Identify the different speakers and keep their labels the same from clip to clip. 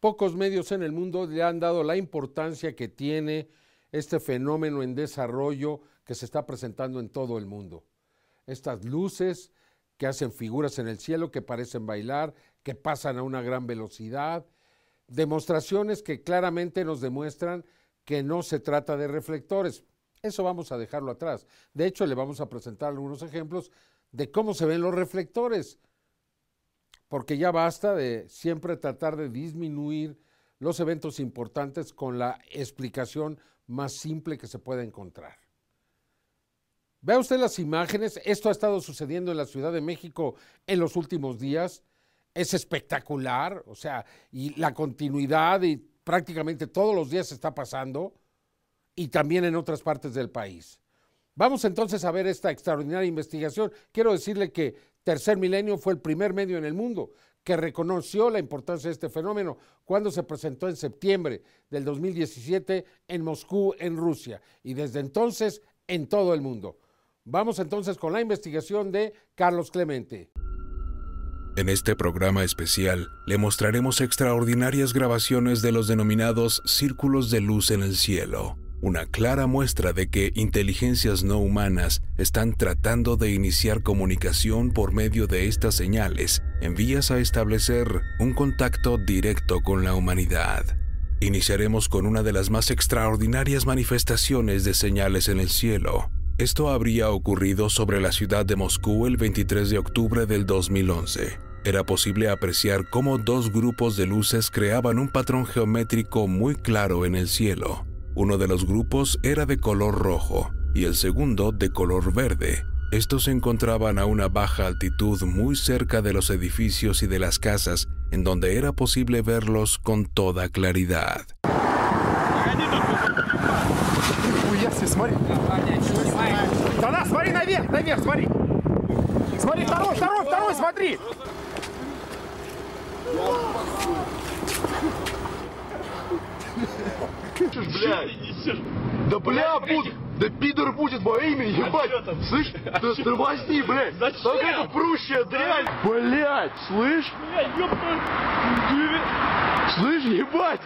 Speaker 1: Pocos medios en el mundo le han dado la importancia que tiene este fenómeno en desarrollo que se está presentando en todo el mundo. Estas luces que hacen figuras en el cielo, que parecen bailar, que pasan a una gran velocidad, demostraciones que claramente nos demuestran que no se trata de reflectores. Eso vamos a dejarlo atrás. De hecho, le vamos a presentar algunos ejemplos de cómo se ven los reflectores, porque ya basta de siempre tratar de disminuir los eventos importantes con la explicación más simple que se pueda encontrar. Vea usted las imágenes, esto ha estado sucediendo en la Ciudad de México en los últimos días, es espectacular, o sea, y la continuidad y prácticamente todos los días está pasando y también en otras partes del país. Vamos entonces a ver esta extraordinaria investigación. Quiero decirle que Tercer Milenio fue el primer medio en el mundo que reconoció la importancia de este fenómeno cuando se presentó en septiembre del 2017 en Moscú, en Rusia, y desde entonces en todo el mundo. Vamos entonces con la investigación de Carlos Clemente.
Speaker 2: En este programa especial le mostraremos extraordinarias grabaciones de los denominados círculos de luz en el cielo una clara muestra de que inteligencias no humanas están tratando de iniciar comunicación por medio de estas señales en vías a establecer un contacto directo con la humanidad. Iniciaremos con una de las más extraordinarias manifestaciones de señales en el cielo. Esto habría ocurrido sobre la ciudad de Moscú el 23 de octubre del 2011 era posible apreciar cómo dos grupos de luces creaban un patrón geométrico muy claro en el cielo. Uno de los grupos era de color rojo y el segundo de color verde. Estos se encontraban a una baja altitud muy cerca de los edificios y de las casas, en donde era posible verlos con toda claridad.
Speaker 3: блядь. Да бля, будет. Да пидор будет во имя, ебать. Слышь, ты тормозни, блядь. Так это прущая дрянь. Блядь, слышь? Слышь, ебать.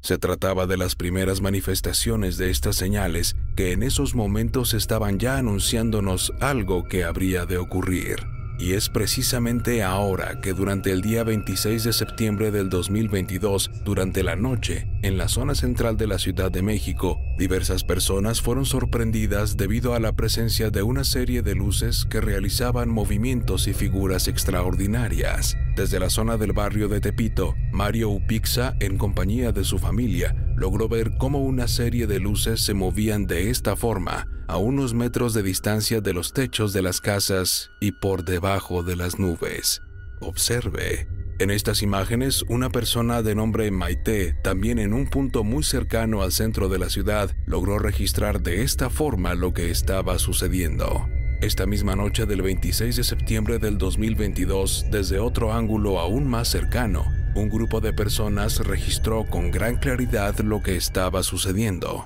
Speaker 2: Se trataba de las primeras manifestaciones de estas señales que en esos momentos estaban ya anunciándonos algo que habría de ocurrir. Y es precisamente ahora que durante el día 26 de septiembre del 2022, durante la noche, en la zona central de la Ciudad de México, diversas personas fueron sorprendidas debido a la presencia de una serie de luces que realizaban movimientos y figuras extraordinarias. Desde la zona del barrio de Tepito, Mario Upixa, en compañía de su familia, logró ver cómo una serie de luces se movían de esta forma, a unos metros de distancia de los techos de las casas y por debajo de las nubes. Observe. En estas imágenes, una persona de nombre Maite, también en un punto muy cercano al centro de la ciudad, logró registrar de esta forma lo que estaba sucediendo. Esta misma noche del 26 de septiembre del 2022, desde otro ángulo aún más cercano, un grupo de personas registró con gran claridad lo que estaba sucediendo.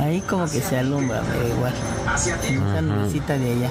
Speaker 4: Ahí como que se alumbra, pero igual. Esa de allá.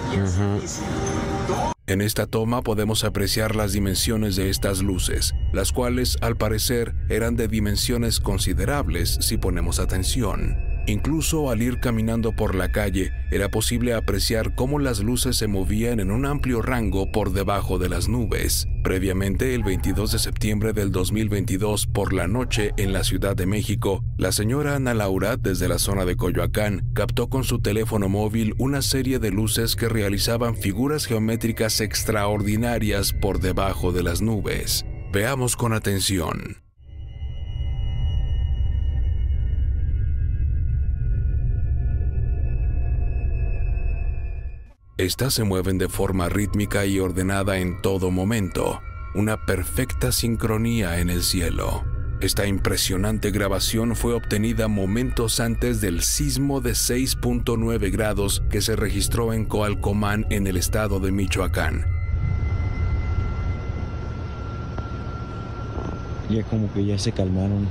Speaker 2: En esta toma podemos apreciar las dimensiones de estas luces, las cuales al parecer eran de dimensiones considerables si ponemos atención. Incluso al ir caminando por la calle, era posible apreciar cómo las luces se movían en un amplio rango por debajo de las nubes. Previamente, el 22 de septiembre del 2022, por la noche, en la Ciudad de México, la señora Ana Laura, desde la zona de Coyoacán, captó con su teléfono móvil una serie de luces que realizaban figuras geométricas extraordinarias por debajo de las nubes. Veamos con atención. Estas se mueven de forma rítmica y ordenada en todo momento, una perfecta sincronía en el cielo. Esta impresionante grabación fue obtenida momentos antes del sismo de 6.9 grados que se registró en Coalcomán en el estado de Michoacán.
Speaker 5: Ya como que ya se calmaron.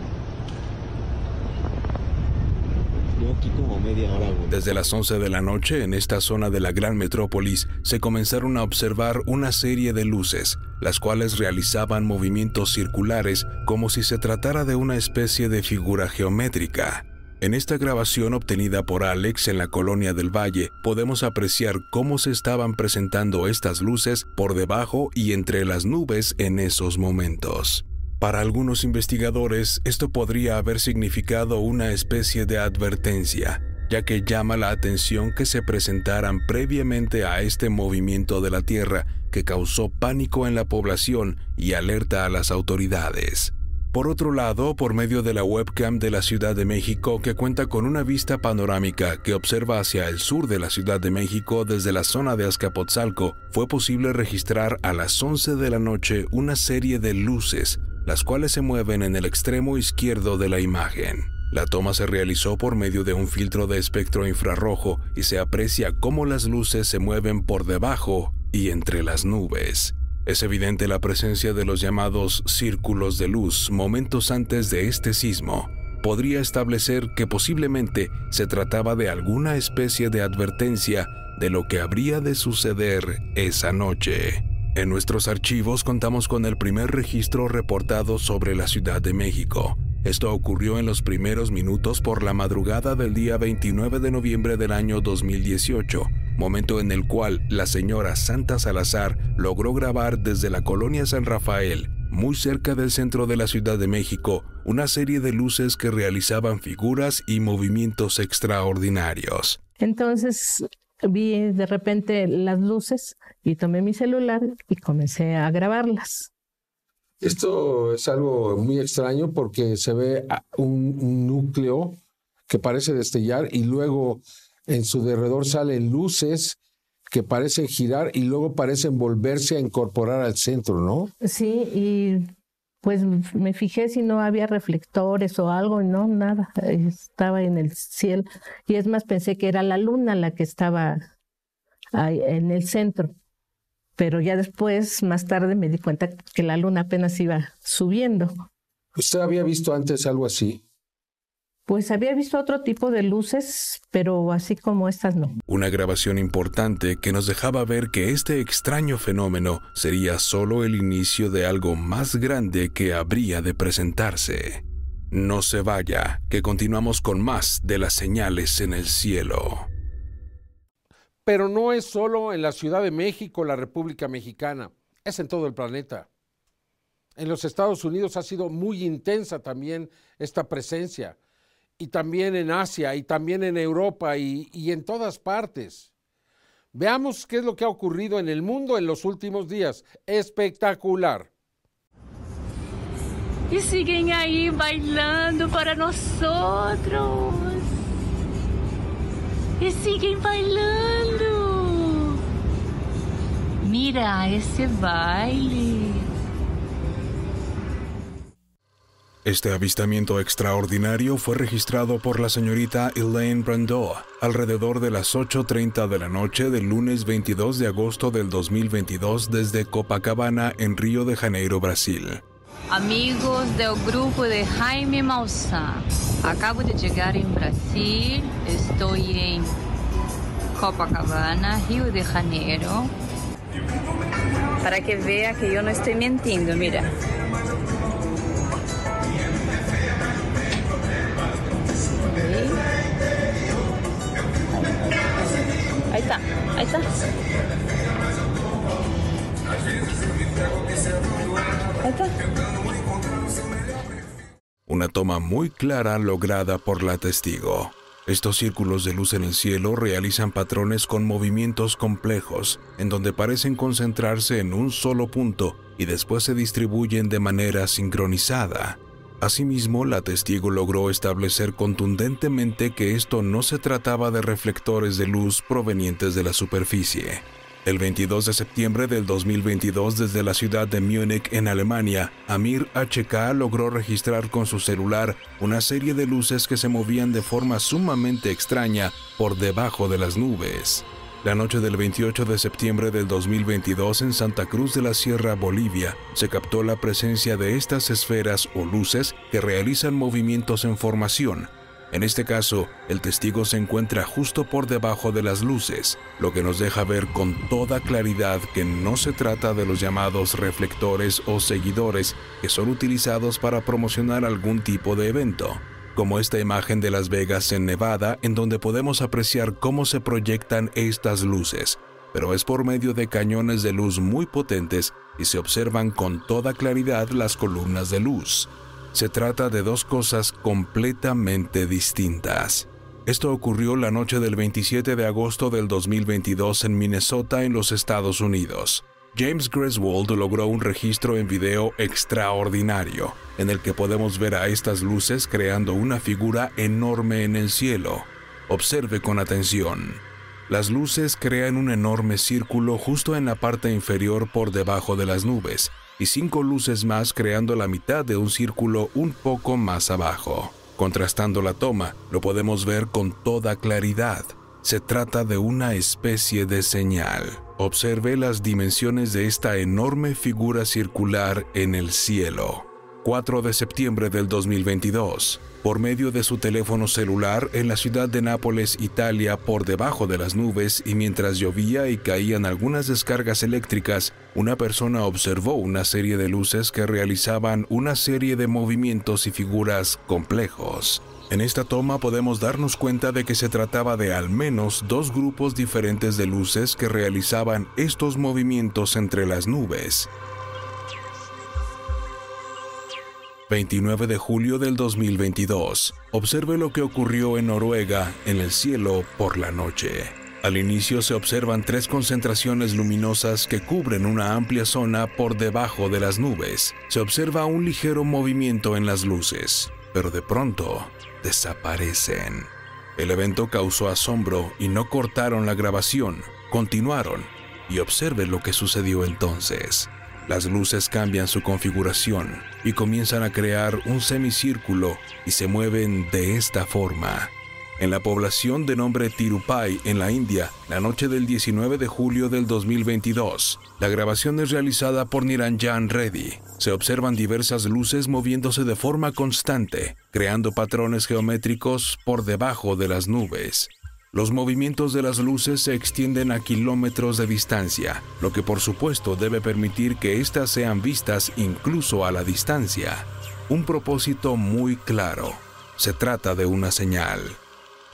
Speaker 2: Desde las 11 de la noche, en esta zona de la gran metrópolis, se comenzaron a observar una serie de luces, las cuales realizaban movimientos circulares como si se tratara de una especie de figura geométrica. En esta grabación obtenida por Alex en la colonia del Valle, podemos apreciar cómo se estaban presentando estas luces por debajo y entre las nubes en esos momentos. Para algunos investigadores, esto podría haber significado una especie de advertencia, ya que llama la atención que se presentaran previamente a este movimiento de la Tierra que causó pánico en la población y alerta a las autoridades. Por otro lado, por medio de la webcam de la Ciudad de México, que cuenta con una vista panorámica que observa hacia el sur de la Ciudad de México desde la zona de Azcapotzalco, fue posible registrar a las 11 de la noche una serie de luces las cuales se mueven en el extremo izquierdo de la imagen. La toma se realizó por medio de un filtro de espectro infrarrojo y se aprecia cómo las luces se mueven por debajo y entre las nubes. Es evidente la presencia de los llamados círculos de luz momentos antes de este sismo. Podría establecer que posiblemente se trataba de alguna especie de advertencia de lo que habría de suceder esa noche. En nuestros archivos contamos con el primer registro reportado sobre la Ciudad de México. Esto ocurrió en los primeros minutos por la madrugada del día 29 de noviembre del año 2018, momento en el cual la señora Santa Salazar logró grabar desde la colonia San Rafael, muy cerca del centro de la Ciudad de México, una serie de luces que realizaban figuras y movimientos extraordinarios.
Speaker 4: Entonces vi de repente las luces y tomé mi celular y comencé a grabarlas.
Speaker 1: Esto es algo muy extraño porque se ve un, núcleo que parece destellar y luego en su derredor salen luces que parecen girar y luego parecen volverse a incorporar al centro, ¿no?
Speaker 4: Sí, y pues me fijé si no había reflectores o algo, no, nada, estaba en el cielo. Y es más, pensé que era la luna la que estaba en el centro pero ya después, más tarde, me di cuenta que la luna apenas iba subiendo.
Speaker 1: ¿Usted había visto antes algo así?
Speaker 4: Pues había visto otro tipo de luces, pero así como estas no.
Speaker 2: Una grabación importante que nos dejaba ver que este extraño fenómeno sería solo el inicio de algo más grande que habría de presentarse. No se vaya, que continuamos con más de las señales en el cielo.
Speaker 1: Pero no es solo en la Ciudad de México, la República Mexicana, es en todo el planeta. En los Estados Unidos ha sido muy intensa también esta presencia, y también en Asia, y también en Europa, y, y en todas partes. Veamos qué es lo que ha ocurrido en el mundo en los últimos días. Espectacular.
Speaker 6: Y siguen ahí bailando para nosotros. Y siguen bailando. Mira ese baile.
Speaker 2: Este avistamiento extraordinario fue registrado por la señorita Elaine Brando alrededor de las 8.30 de la noche del lunes 22 de agosto del 2022 desde Copacabana en Río de Janeiro, Brasil.
Speaker 6: Amigos del grupo de Jaime Maussan, acabo de llegar en Brasil, estoy en Copacabana, Río de Janeiro, para que vea que yo no estoy mintiendo, mira.
Speaker 2: Una toma muy clara lograda por la testigo. Estos círculos de luz en el cielo realizan patrones con movimientos complejos, en donde parecen concentrarse en un solo punto y después se distribuyen de manera sincronizada. Asimismo, la testigo logró establecer contundentemente que esto no se trataba de reflectores de luz provenientes de la superficie. El 22 de septiembre del 2022 desde la ciudad de Múnich en Alemania, Amir HK logró registrar con su celular una serie de luces que se movían de forma sumamente extraña por debajo de las nubes. La noche del 28 de septiembre del 2022 en Santa Cruz de la Sierra, Bolivia, se captó la presencia de estas esferas o luces que realizan movimientos en formación, En este caso, el testigo se encuentra justo por debajo de las luces, lo que nos deja ver con toda claridad que no se trata de los llamados reflectores o seguidores que son utilizados para promocionar algún tipo de evento, como esta imagen de Las Vegas en Nevada en donde podemos apreciar cómo se proyectan estas luces, pero es por medio de cañones de luz muy potentes y se observan con toda claridad las columnas de luz. Se trata de dos cosas completamente distintas. Esto ocurrió la noche del 27 de agosto del 2022 en Minnesota, en los Estados Unidos. James Griswold logró un registro en video extraordinario, en el que podemos ver a estas luces creando una figura enorme en el cielo. Observe con atención. Las luces crean un enorme círculo justo en la parte inferior por debajo de las nubes, y cinco luces más creando la mitad de un círculo un poco más abajo. Contrastando la toma, lo podemos ver con toda claridad. Se trata de una especie de señal. Observe las dimensiones de esta enorme figura circular en el cielo. 4 de septiembre del 2022, por medio de su teléfono celular en la ciudad de Nápoles, Italia, por debajo de las nubes y mientras llovía y caían algunas descargas eléctricas, una persona observó una serie de luces que realizaban una serie de movimientos y figuras complejos. En esta toma podemos darnos cuenta de que se trataba de al menos dos grupos diferentes de luces que realizaban estos movimientos entre las nubes. 29 de julio del 2022. Observe lo que ocurrió en Noruega en el cielo por la noche. Al inicio se observan tres concentraciones luminosas que cubren una amplia zona por debajo de las nubes. Se observa un ligero movimiento en las luces, pero de pronto desaparecen. El evento causó asombro y no cortaron la grabación, continuaron y observe lo que sucedió entonces. Las luces cambian su configuración y comienzan a crear un semicírculo y se mueven de esta forma. En la población de nombre Tirupai, en la India, la noche del 19 de julio del 2022, la grabación es realizada por Niranjan Reddy. Se observan diversas luces moviéndose de forma constante, creando patrones geométricos por debajo de las nubes. Los movimientos de las luces se extienden a kilómetros de distancia, lo que por supuesto debe permitir que éstas sean vistas incluso a la distancia. Un propósito muy claro. Se trata de una señal.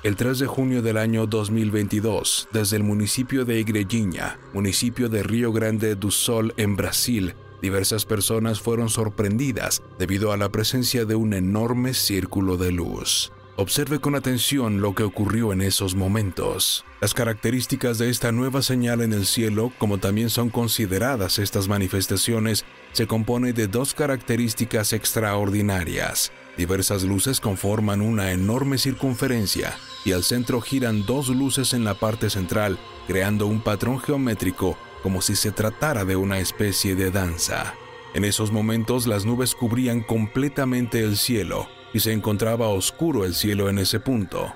Speaker 2: El 3 de junio del año 2022, desde el municipio de Igrejinha, municipio de Río Grande do Sol en Brasil, diversas personas fueron sorprendidas debido a la presencia de un enorme círculo de luz. Observe con atención lo que ocurrió en esos momentos. Las características de esta nueva señal en el cielo, como también son consideradas estas manifestaciones, se compone de dos características extraordinarias. Diversas luces conforman una enorme circunferencia y al centro giran dos luces en la parte central, creando un patrón geométrico como si se tratara de una especie de danza. En esos momentos las nubes cubrían completamente el cielo, y se encontraba oscuro el cielo en ese punto.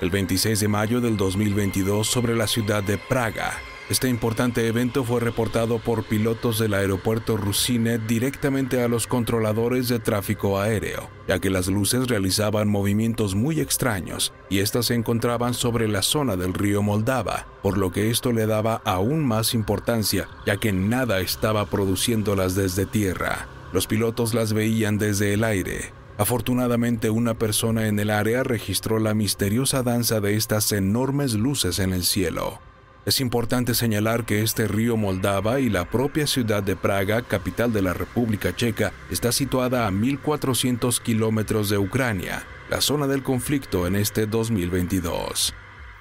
Speaker 2: El 26 de mayo del 2022 sobre la ciudad de Praga. Este importante evento fue reportado por pilotos del aeropuerto Rusine directamente a los controladores de tráfico aéreo, ya que las luces realizaban movimientos muy extraños y éstas se encontraban sobre la zona del río Moldava, por lo que esto le daba aún más importancia, ya que nada estaba produciéndolas desde tierra. Los pilotos las veían desde el aire. Afortunadamente una persona en el área registró la misteriosa danza de estas enormes luces en el cielo. Es importante señalar que este río Moldava y la propia ciudad de Praga, capital de la República Checa, está situada a 1.400 kilómetros de Ucrania, la zona del conflicto en este 2022.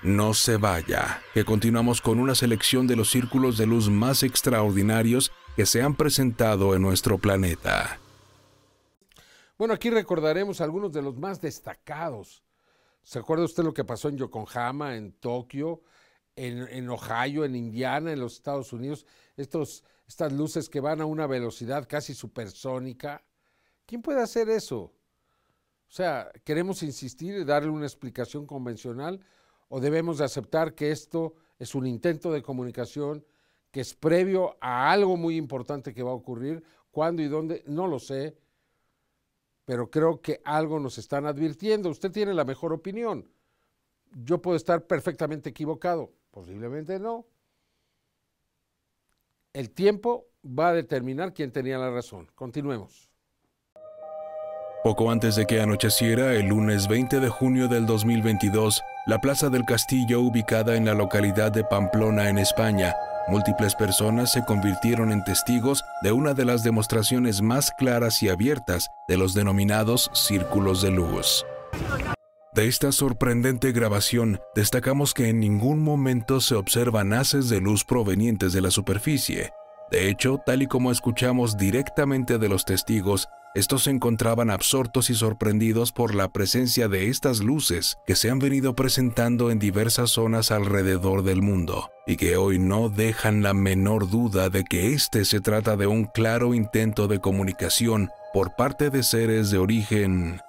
Speaker 2: No se vaya, que continuamos con una selección de los círculos de luz más extraordinarios que se han presentado en nuestro planeta.
Speaker 1: Bueno, aquí recordaremos algunos de los más destacados. ¿Se acuerda usted lo que pasó en Yokohama, en Tokio, en, Ohio, en Indiana, en los Estados Unidos? Estos, estas luces que van a una velocidad casi supersónica. ¿Quién puede hacer eso? O sea, ¿queremos insistir y darle una explicación convencional o debemos de aceptar que esto es un intento de comunicación que es previo a algo muy importante que va a ocurrir, cuándo y dónde, no lo sé, pero creo que algo nos están advirtiendo. Usted tiene la mejor opinión. Yo puedo estar perfectamente equivocado, posiblemente no. El tiempo va a determinar quién tenía la razón. Continuemos.
Speaker 2: Poco antes de que anocheciera, el lunes 20 de junio del 2022, la Plaza del Castillo, ubicada en la localidad de Pamplona, en España, múltiples personas se convirtieron en testigos de una de las demostraciones más claras y abiertas de los denominados círculos de luz. De esta sorprendente grabación, destacamos que en ningún momento se observan haces de luz provenientes de la superficie. De hecho, tal y como escuchamos directamente de los testigos, estos se encontraban absortos y sorprendidos por la presencia de estas luces que se han venido presentando en diversas zonas alrededor del mundo y que hoy no dejan la menor duda de que este se trata de un claro intento de comunicación por parte de seres de origen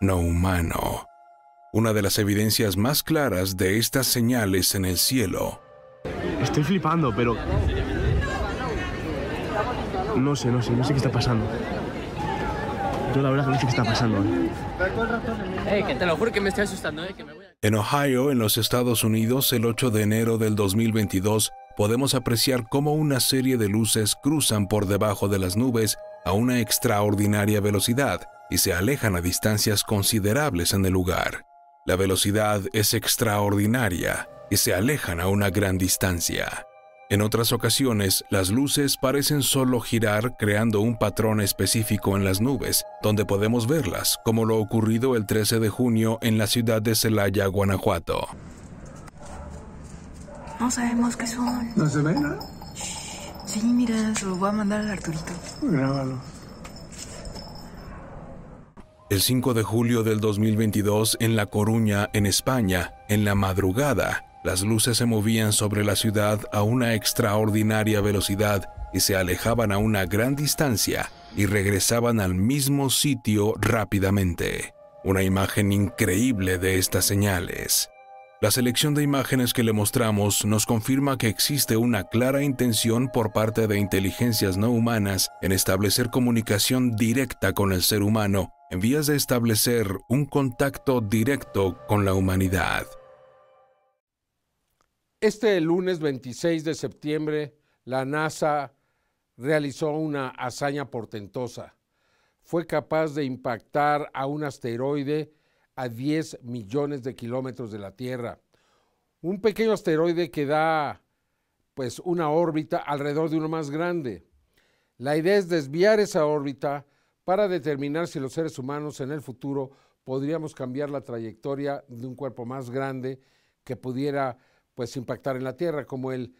Speaker 2: no humano. Una de las evidencias más claras de estas señales en el cielo.
Speaker 5: Estoy flipando, pero... No sé, no sé, no sé qué está pasando. Yo la verdad no sé qué está pasando.
Speaker 7: Eh, que te lo juro que me estoy asustando, eh, que me voy a...
Speaker 2: En Ohio, en los Estados Unidos, el 8 de enero del 2022, podemos apreciar cómo una serie de luces cruzan por debajo de las nubes a una extraordinaria velocidad y se alejan a distancias considerables en el lugar. La velocidad es extraordinaria y se alejan a una gran distancia. En otras ocasiones, las luces parecen solo girar creando un patrón específico en las nubes, donde podemos verlas, como lo ocurrido el 13 de junio en la ciudad de Celaya, Guanajuato.
Speaker 8: No sabemos qué son.
Speaker 9: ¿No se ve nada?
Speaker 8: Sí, mira, se lo voy a mandar al Arturito.
Speaker 9: Grábalo.
Speaker 2: El 5 de julio del 2022, en La Coruña, en España, en la madrugada, las luces se movían sobre la ciudad a una extraordinaria velocidad y se alejaban a una gran distancia y regresaban al mismo sitio rápidamente. Una imagen increíble de estas señales. La selección de imágenes que le mostramos nos confirma que existe una clara intención por parte de inteligencias no humanas en establecer comunicación directa con el ser humano en vías de establecer un contacto directo con la humanidad.
Speaker 1: Este lunes 26 de septiembre, la NASA realizó una hazaña portentosa. Fue capaz de impactar a un asteroide a 10 millones de kilómetros de la Tierra. Un pequeño asteroide que da pues una órbita alrededor de uno más grande. La idea es desviar esa órbita para determinar si los seres humanos en el futuro podríamos cambiar la trayectoria de un cuerpo más grande que pudiera pues impactar en la Tierra, como el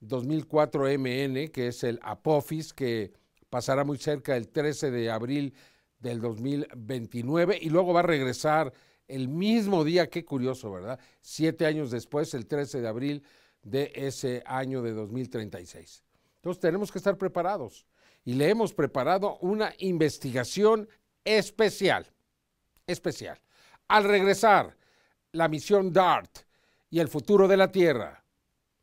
Speaker 1: 2004 MN, que es el Apophis, que pasará muy cerca el 13 de abril del 2029 y luego va a regresar el mismo día, qué curioso, ¿verdad? Siete años después, el 13 de abril de ese año de 2036. Entonces tenemos que estar preparados y le hemos preparado una investigación especial, especial. Al regresar, la misión DART, y el futuro de la Tierra.